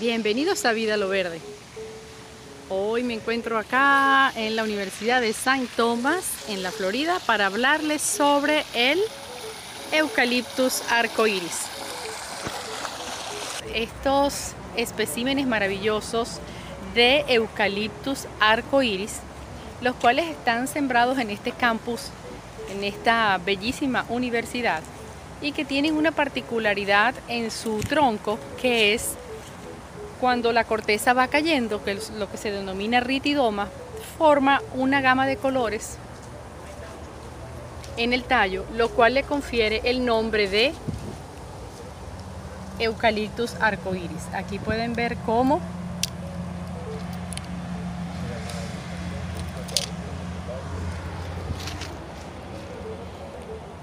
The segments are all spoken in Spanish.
Bienvenidos a Vida lo Verde. Hoy me encuentro acá en la Universidad de St. Thomas, en la Florida, para hablarles sobre el Eucaliptus arcoiris. Estos especímenes maravillosos de Eucaliptus arcoiris, los cuales están sembrados en este campus, en esta bellísima universidad, y que tienen una particularidad en su tronco que es cuando la corteza va cayendo, que es lo que se denomina ritidoma, forma una gama de colores en el tallo, lo cual le confiere el nombre de Eucaliptus arcoiris. Aquí pueden ver cómo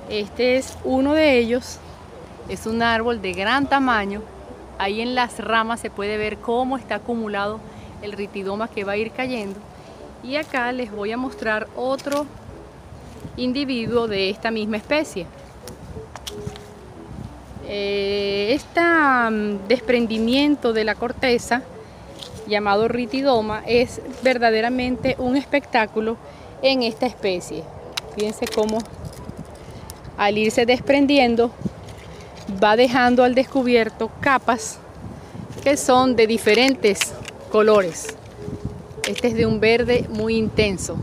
Este es uno de ellos, es un árbol de gran tamaño Ahí en las ramas se puede ver cómo está acumulado el ritidoma que va a ir cayendo. Y acá les voy a mostrar otro individuo de esta misma especie. este desprendimiento de la corteza llamado ritidoma es verdaderamente un espectáculo en esta especie. Fíjense cómo al irse desprendiendo va dejando al descubierto capas que son de diferentes colores. Este es de un verde muy intenso.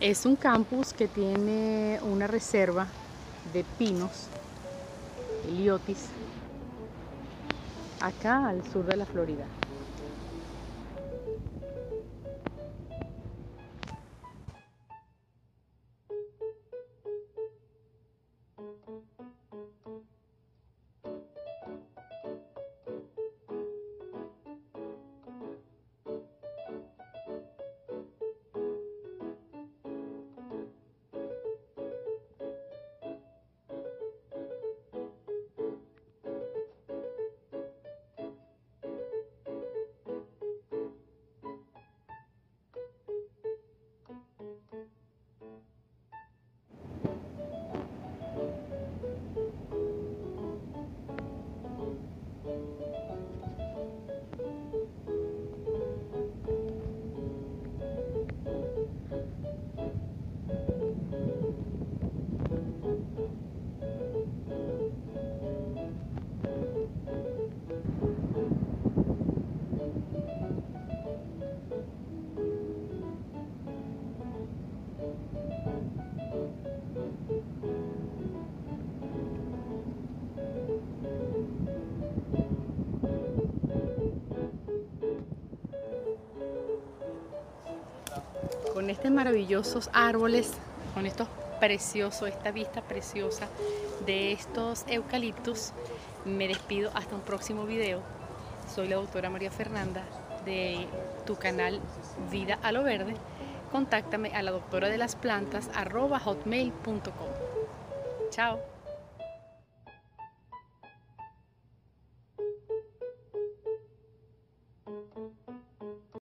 Es un campus que tiene una reserva de pinos, eliotis, acá al sur de la Florida. Con estos maravillosos árboles, con estos preciosos, esta vista preciosa de estos eucaliptus, me despido hasta un próximo video. Soy la doctora María Fernanda de tu canal Vida a lo Verde. Contáctame a la doctora de las plantas arroba hotmail.com. Chao.